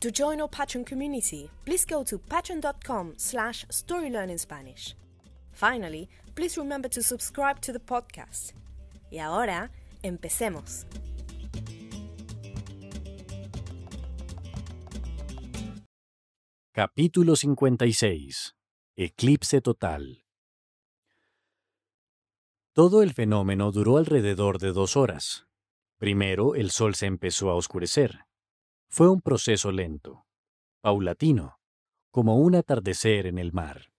To join our Patreon community, please go to patreon.com slash storylearningspanish. Finally, please remember to subscribe to the podcast. Y ahora, empecemos. Capítulo 56. Eclipse total. Todo el fenómeno duró alrededor de dos horas. Primero el sol se empezó a oscurecer. Fue un proceso lento, paulatino, como un atardecer en el mar.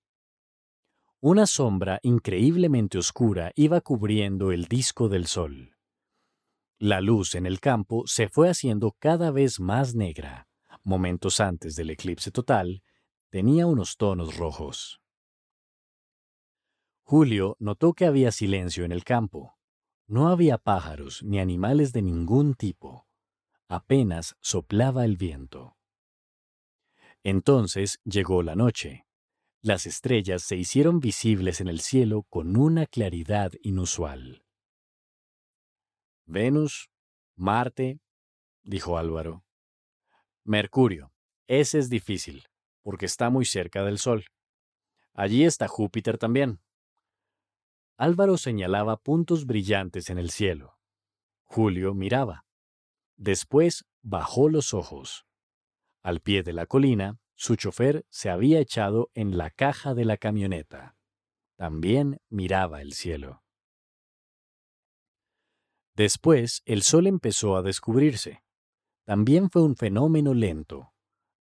Una sombra increíblemente oscura iba cubriendo el disco del sol. La luz en el campo se fue haciendo cada vez más negra. Momentos antes del eclipse total, tenía unos tonos rojos. Julio notó que había silencio en el campo. No había pájaros ni animales de ningún tipo. Apenas soplaba el viento. Entonces llegó la noche. Las estrellas se hicieron visibles en el cielo con una claridad inusual. Venus, Marte, dijo Álvaro. Mercurio, ese es difícil, porque está muy cerca del Sol. Allí está Júpiter también. Álvaro señalaba puntos brillantes en el cielo. Julio miraba. Después bajó los ojos. Al pie de la colina, su chofer se había echado en la caja de la camioneta. También miraba el cielo. Después el sol empezó a descubrirse. También fue un fenómeno lento.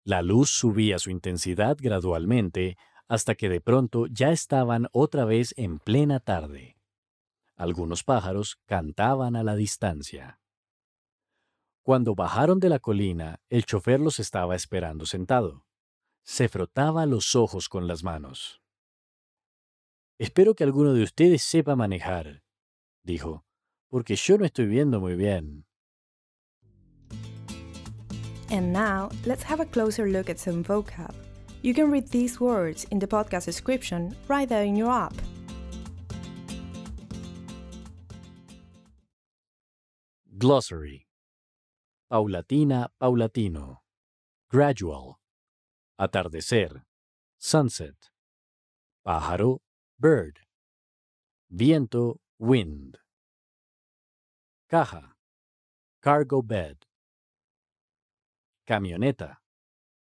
La luz subía su intensidad gradualmente hasta que de pronto ya estaban otra vez en plena tarde. Algunos pájaros cantaban a la distancia. Cuando bajaron de la colina, el chofer los estaba esperando sentado. Se frotaba los ojos con las manos. Espero que alguno de ustedes sepa manejar, dijo, porque yo no estoy viendo muy bien. And now, let's have a closer look at some vocab. You can read these words in the podcast description right there in your app. Glossary Paulatina, paulatino. Gradual. Atardecer. Sunset. Pájaro. Bird. Viento. Wind. Caja. Cargo bed. Camioneta.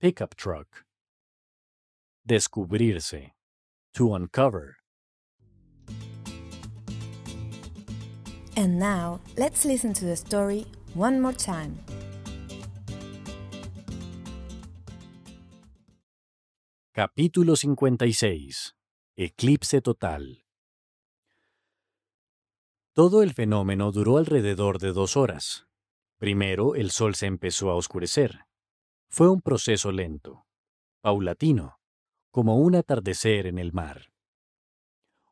Pickup truck. Descubrirse. To uncover. And now, let's listen to the story one more time. Capítulo 56. Eclipse total. Todo el fenómeno duró alrededor de dos horas. Primero el sol se empezó a oscurecer. Fue un proceso lento, paulatino, como un atardecer en el mar.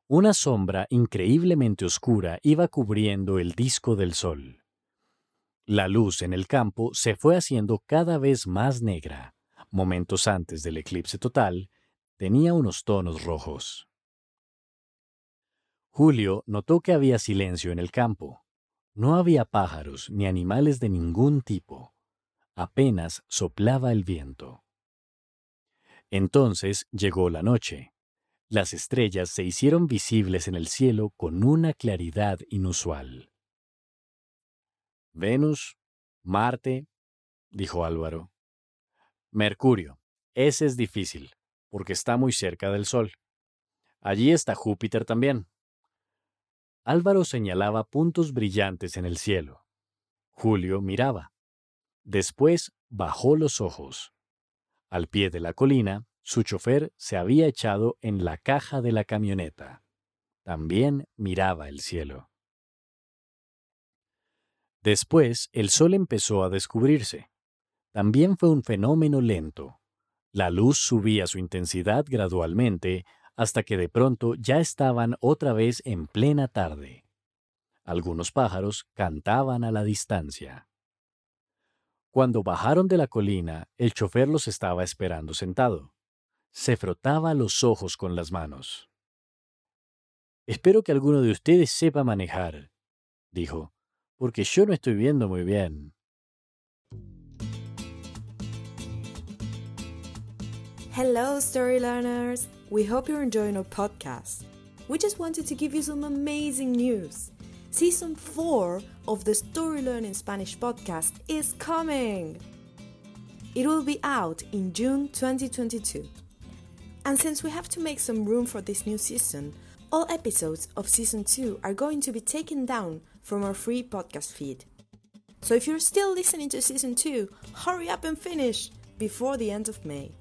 Una sombra increíblemente oscura iba cubriendo el disco del sol. La luz en el campo se fue haciendo cada vez más negra. Momentos antes del eclipse total, tenía unos tonos rojos. Julio notó que había silencio en el campo. No había pájaros ni animales de ningún tipo. Apenas soplaba el viento. Entonces llegó la noche. Las estrellas se hicieron visibles en el cielo con una claridad inusual. Venus, Marte, dijo Álvaro. Mercurio, ese es difícil, porque está muy cerca del Sol. Allí está Júpiter también. Álvaro señalaba puntos brillantes en el cielo. Julio miraba. Después bajó los ojos. Al pie de la colina, su chofer se había echado en la caja de la camioneta. También miraba el cielo. Después, el sol empezó a descubrirse. También fue un fenómeno lento. La luz subía su intensidad gradualmente hasta que de pronto ya estaban otra vez en plena tarde. Algunos pájaros cantaban a la distancia. Cuando bajaron de la colina, el chofer los estaba esperando sentado. Se frotaba los ojos con las manos. Espero que alguno de ustedes sepa manejar, dijo, porque yo no estoy viendo muy bien. Hello, story learners! We hope you're enjoying our podcast. We just wanted to give you some amazing news. Season 4 of the Story Learning Spanish podcast is coming! It will be out in June 2022. And since we have to make some room for this new season, all episodes of Season 2 are going to be taken down from our free podcast feed. So if you're still listening to Season 2, hurry up and finish before the end of May.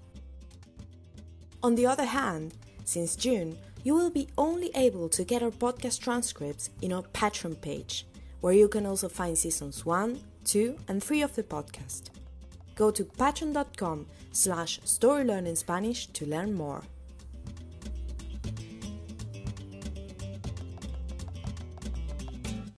On the other hand, since June, you will be only able to get our podcast transcripts in our Patreon page, where you can also find seasons 1, 2, and 3 of the podcast. Go to patreon.com slash storylearningspanish to learn more.